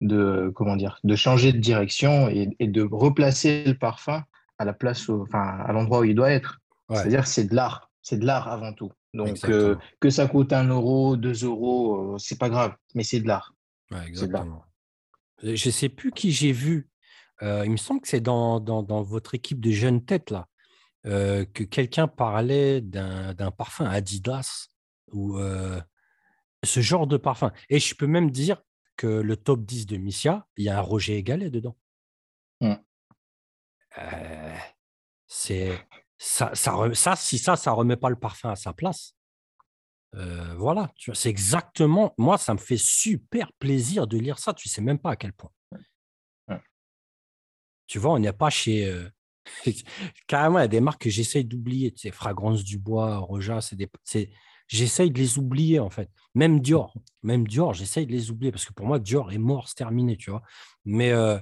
de comment dire de changer de direction et, et de replacer le parfum à la place où- enfin à l'endroit où il doit être Ouais. c'est-à-dire c'est de l'art c'est de l'art avant tout donc euh, que ça coûte un euro deux euros c'est pas grave mais c'est de l'art Ouais, exactement. Je ne sais plus qui j'ai vu. Euh, il me semble que c'est dans, dans, dans votre équipe de jeunes têtes, là, euh, que quelqu'un parlait d'un parfum Adidas ou euh, ce genre de parfum. Et je peux même dire que le top 10 de Missia, il y a un Roger Égalet dedans. Mm. Euh, c'est ça, ça, ça, si ça, ça remet pas le parfum à sa place. voilà, c'est exactement. Moi, ça me fait super plaisir de lire ça. Tu sais même pas à quel point. Tu vois, on n'est pas chez. euh, Carrément, il y a des marques que j'essaye d'oublier. Tu sais, Fragrance du Bois, Roja, c'est des. c'est- J'essaye de les oublier, en fait. Même Dior. Même Dior, j'essaye de les oublier parce que pour moi, Dior est mort, c'est terminé, tu vois. Mais euh,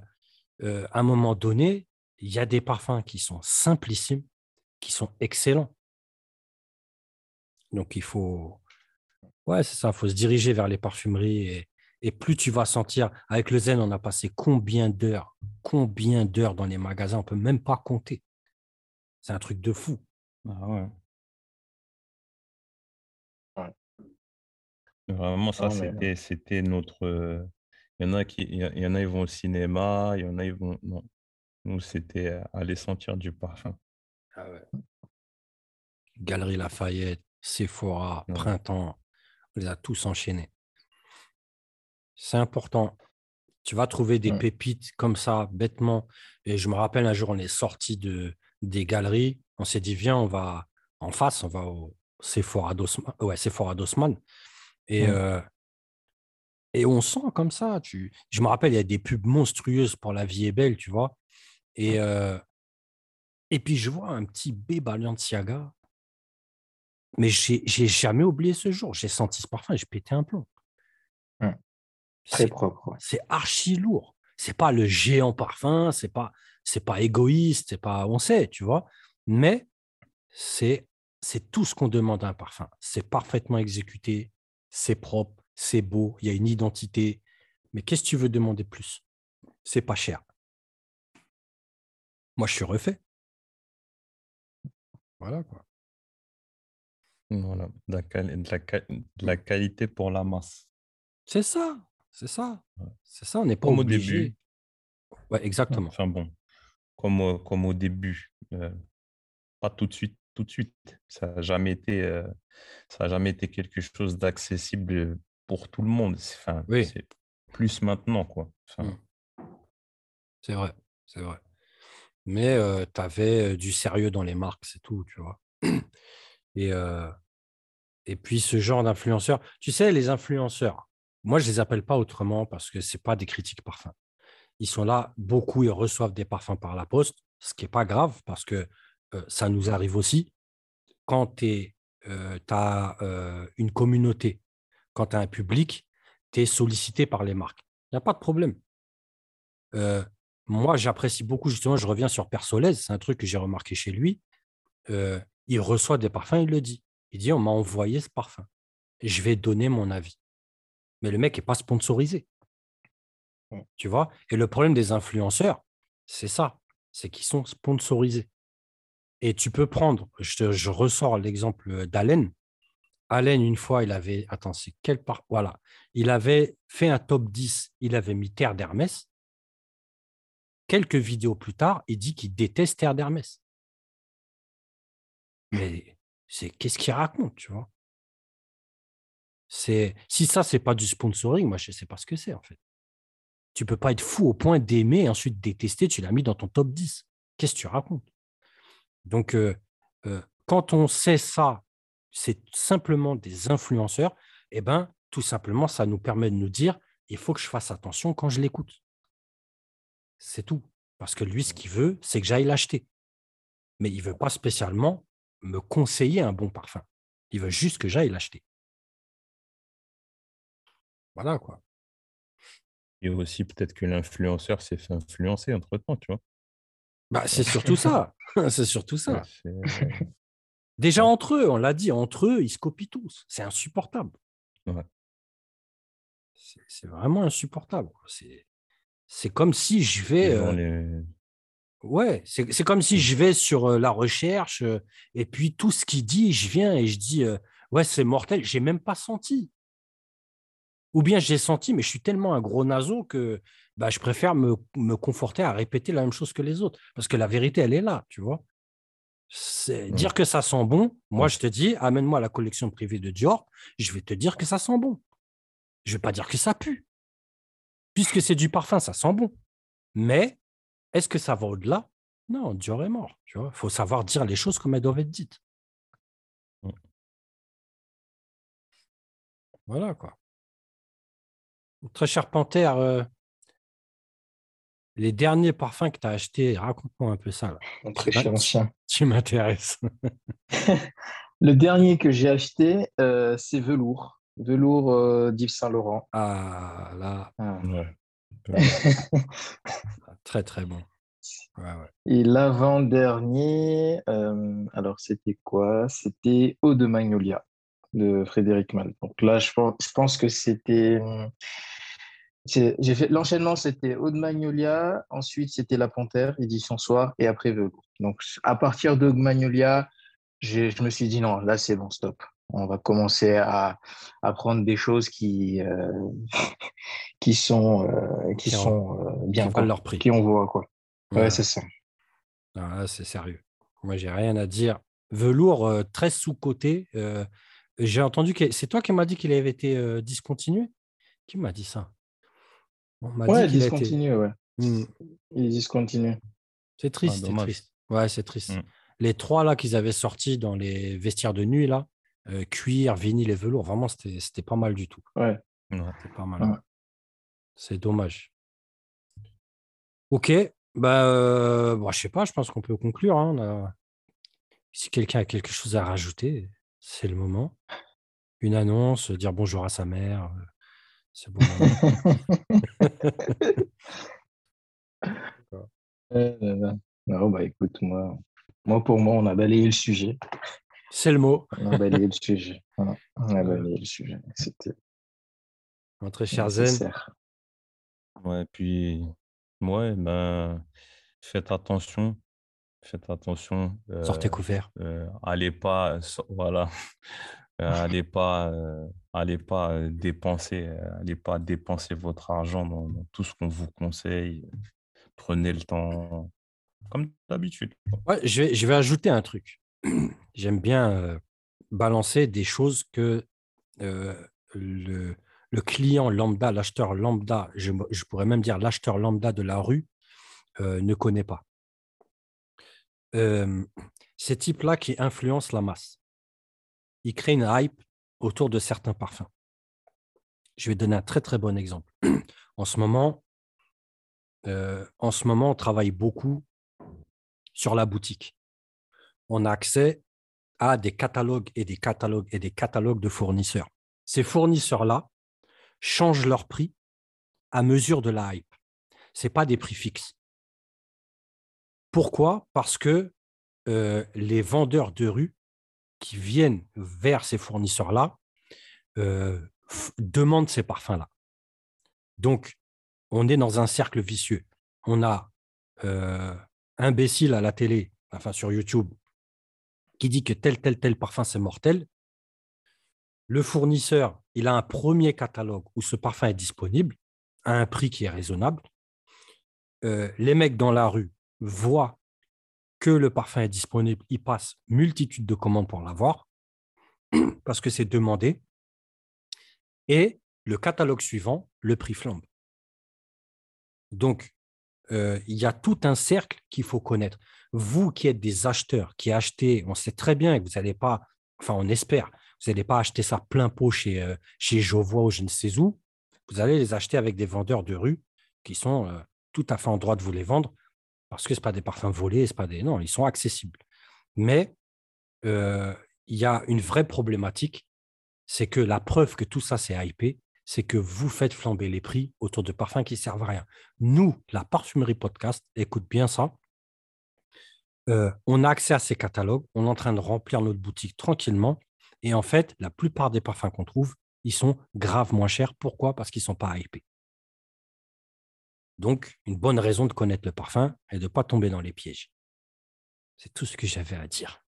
euh, à un moment donné, il y a des parfums qui sont simplissimes, qui sont excellents. Donc, il faut, ouais, c'est ça, il faut se diriger vers les parfumeries. Et, et plus tu vas sentir, avec le zen, on a passé combien d'heures, combien d'heures dans les magasins, on ne peut même pas compter. C'est un truc de fou. Ah ouais. Ouais. Vraiment, ça, mais- c'était, c'était notre. euh, Il y en a qui, il y en a, ils vont au cinéma, il y en a, ils vont. Non. Nous, c'était euh, aller sentir du parfum. Galerie Lafayette, Sephora, Ouais. Printemps, on les a tous enchaînés. C'est important. Tu vas trouver des Ouais. pépites comme ça, bêtement. Et je me rappelle un jour, on est sorti de, des galeries. On s'est dit, viens, on va en face, on va au Sephora d'Haussmann. Ouais, Sephora d'Haussmann. Et, Ouais. euh, et on sent comme ça. Tu... Je me rappelle, il y a des pubs monstrueuses pour La vie est belle, tu vois. Et, euh, et puis, je vois un petit B Balenciaga. Mais j'ai j'ai jamais oublié ce jour. J'ai senti ce parfum et je pétais un plomb. Ouais. Très C'est propre. ouais. c'est archi lourd. C'est pas le géant parfum, c'est pas c'est pas égoïste, c'est pas on sait, tu vois. Mais c'est c'est tout ce qu'on demande à un parfum. C'est parfaitement exécuté, c'est propre, c'est beau, il y a une identité. Mais qu'est-ce que tu veux demander de plus? C'est pas cher. Moi, je suis refait. Voilà quoi. Voilà. De la, quali- de la qua- de la qualité pour la masse. C'est ça, c'est ça, c'est ça. On n'est pas Comme au début. Ouais, exactement. Enfin bon, comme, au- comme au début. euh, pas tout de suite, tout de suite. Ça n'a jamais été, euh, ça a jamais été quelque chose d'accessible pour tout le monde. C'est, enfin, Oui. c'est plus maintenant, quoi. Enfin, Mm. C'est vrai, c'est vrai. Mais tu avais du sérieux dans les marques, c'est tout, tu vois. Et, euh, et puis ce genre d'influenceurs, tu sais, les influenceurs, moi je les appelle pas autrement parce que c'est pas des critiques parfums. Ils sont là, beaucoup ils reçoivent des parfums par la poste, ce qui est pas grave parce que ça nous arrive aussi. Quand tu as une communauté, quand tu as un public, tu es sollicité par les marques. Il n'y a pas de problème. Moi, j'apprécie beaucoup, justement, je reviens sur Persolez, c'est un truc que j'ai remarqué chez lui. Il reçoit des parfums, il le dit. Il dit, on m'a envoyé ce parfum. Je vais donner mon avis. Mais le mec n'est pas sponsorisé. Ouais. Tu vois? Et le problème des influenceurs, c'est ça, c'est qu'ils sont sponsorisés. Et tu peux prendre, je, te- je ressors l'exemple d'Allen. Allen, une fois, il avait, attends, c'est quel par, voilà, il avait fait un top 10, il avait mis Terre d'Hermès. Quelques vidéos plus tard, il dit qu'il déteste Terre d'Hermès. Mais c'est qu'est-ce qu'il raconte, tu vois? C'est si ça c'est pas du sponsoring, moi je sais pas ce que c'est en fait. Tu peux pas être fou au point d'aimer et ensuite détester, tu l'as mis dans ton top 10. Qu'est-ce que tu racontes? Donc euh, euh, quand on sait ça, c'est simplement des influenceurs, et ben tout simplement ça nous permet de nous dire il faut que je fasse attention quand je l'écoute. C'est tout. Parce que lui, ce qu'il veut, c'est que j'aille l'acheter. Mais il ne veut pas spécialement me conseiller un bon parfum. Il veut juste que j'aille l'acheter. Voilà quoi. Et aussi, peut-être que l'influenceur s'est fait influencer entre-temps, tu vois? Bah, c'est surtout ça. c'est surtout ça. Ouais, Déjà entre eux, on l'a dit, entre eux, ils se copient tous. C'est insupportable. Ouais. C'est vraiment insupportable. C'est c'est comme si je vais. euh, les- Ouais, c'est c'est comme si je vais sur euh, la recherche euh, et puis tout ce qu'il dit, je viens et je dis ouais, c'est mortel, j'ai même pas senti. Ou bien j'ai senti, mais je suis tellement un gros naso que bah, je préfère me, me conforter à répéter la même chose que les autres. Parce que la vérité, elle est là, tu vois. C'est dire que ça sent bon. Moi, je te dis, amène-moi la collection privée de Dior, je vais te dire que ça sent bon. Je vais pas dire que ça pue. Puisque c'est du parfum, ça sent bon. Mais est-ce que ça va au-delà? Non, Dior est mort. Vois, faut savoir dire les choses comme elles doivent être dites. Voilà quoi. Très cher Panthère, euh, les derniers parfums que tu as achetés, raconte-moi un peu ça. Là. Un très cher ancien. Tu m'intéresses. Le dernier que j'ai acheté, euh, c'est Velours. Velours euh, d'Yves Saint-Laurent. Ah là, Ah. Ouais. très très bon. Ouais, ouais. Et l'avant-dernier, euh, alors c'était quoi? C'était Eau de Magnolia. De Frédéric Mal. Donc là, je pense, je pense que c'était. J'ai fait l'enchaînement, c'était Aude Magnolia, ensuite c'était La Panthère, édition soir, et après Velours. Donc à partir de Magnolia, je me suis dit non, là c'est bon, stop. On va commencer à, à prendre des choses qui, euh, qui sont, euh, qui, sont euh, bien, qui leur prix. Qui on voit, quoi. Ouais, c'est ça. Ah, c'est sérieux. Moi, j'ai rien à dire. Velours, très sous-côté. J'ai entendu que c'est toi qui m'as dit qu'il avait été discontinué Qui m'a dit ça? On ouais, dit discontinué, ouais. Mmh. Il est discontinué. C'est triste, ah, c'est triste. Ouais, c'est triste. Mmh. Les trois là qu'ils avaient sortis dans les vestiaires de nuit, là, cuir, vinyle et velours, vraiment, c'était pas mal du tout. Ouais. C'était pas mal. C'est dommage. Ok, bah, euh, bah, je sais pas, je pense qu'on peut conclure. Hein, si quelqu'un a quelque chose à rajouter, c'est le moment. Une annonce, dire bonjour à sa mère, c'est bon. non, bah écoute, moi, moi pour moi, on a balayé le sujet. C'est le mot. On a balayé le sujet. On a balayé le sujet. C'était. Très cher Zen. Ouais, puis, ouais, ben, faites attention. Faites attention. Sortez couvert. allez pas, voilà, allez pas, allez pas dépenser, allez pas dépenser votre argent dans, tout ce qu'on vous conseille. Prenez le temps, comme d'habitude. Ouais, je vais, je vais ajouter un truc. J'aime bien balancer des choses que le, le client lambda, l'acheteur lambda, je, pourrais même dire l'acheteur lambda de la rue, euh, ne connaît pas. Ces types-là qui influencent la masse. Ils créent une hype autour de certains parfums. Je vais donner un très très bon exemple. en ce moment, euh, en ce moment, on travaille beaucoup sur la boutique. On a accès à des catalogues et des catalogues et des catalogues de fournisseurs. Ces fournisseurs-là, changent leur prix à mesure de la hype. Ce pas des prix fixes. Pourquoi? Parce que les vendeurs de rue qui viennent vers ces fournisseurs-là demandent ces parfums-là. Donc, on est dans un cercle vicieux. On a imbécile à la télé, enfin sur YouTube, qui dit que tel, tel, tel parfum, c'est mortel. Le fournisseur il a un premier catalogue où ce parfum est disponible à un prix qui est raisonnable. Les mecs dans la rue voient que le parfum est disponible, ils passent multitude de commandes pour l'avoir parce que c'est demandé. Et le catalogue suivant, le prix flambe. Donc, euh, il y a tout un cercle qu'il faut connaître. Vous qui êtes des acheteurs, qui achetez, on sait très bien que vous n'allez pas, enfin on espère, vous n'allez pas acheter ça plein pot chez, euh, chez Jovois ou je ne sais où. Vous allez les acheter avec des vendeurs de rue qui sont euh, tout à fait en droit de vous les vendre parce que ce pas des parfums volés, pas des. Non, ils sont accessibles. Mais euh, il y a une vraie problématique, c'est que la preuve que tout ça c'est hypé, c'est que vous faites flamber les prix autour de parfums qui ne servent à rien. Nous, la parfumerie podcast, écoute bien ça. on a accès à ces catalogues, on est en train de remplir notre boutique tranquillement et en fait, la plupart des parfums qu'on trouve, ils sont grave moins chers. Pourquoi? Parce qu'ils ne sont pas hypés. Donc, une bonne raison de connaître le parfum et de ne pas tomber dans les pièges. C'est tout ce que j'avais à dire.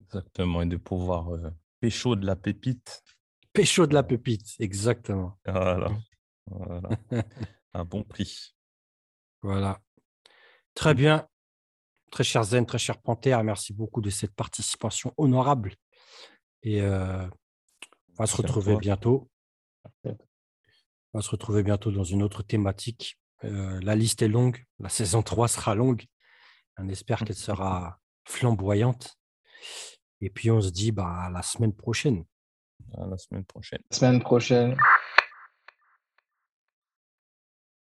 Exactement, et de pouvoir euh, pécho de la pépite. Pécho de la pépite, exactement. Voilà. voilà. Un bon prix. Voilà. Très bien. Très cher Zen, très cher Panthère, merci beaucoup de cette participation honorable. Et euh, on va se retrouver bientôt. On va se retrouver bientôt dans une autre thématique. Euh, la liste est longue, la saison 3 sera longue. On espère qu'elle sera flamboyante. Et puis on se dit bah, à la semaine prochaine. À la semaine prochaine. semaine prochaine.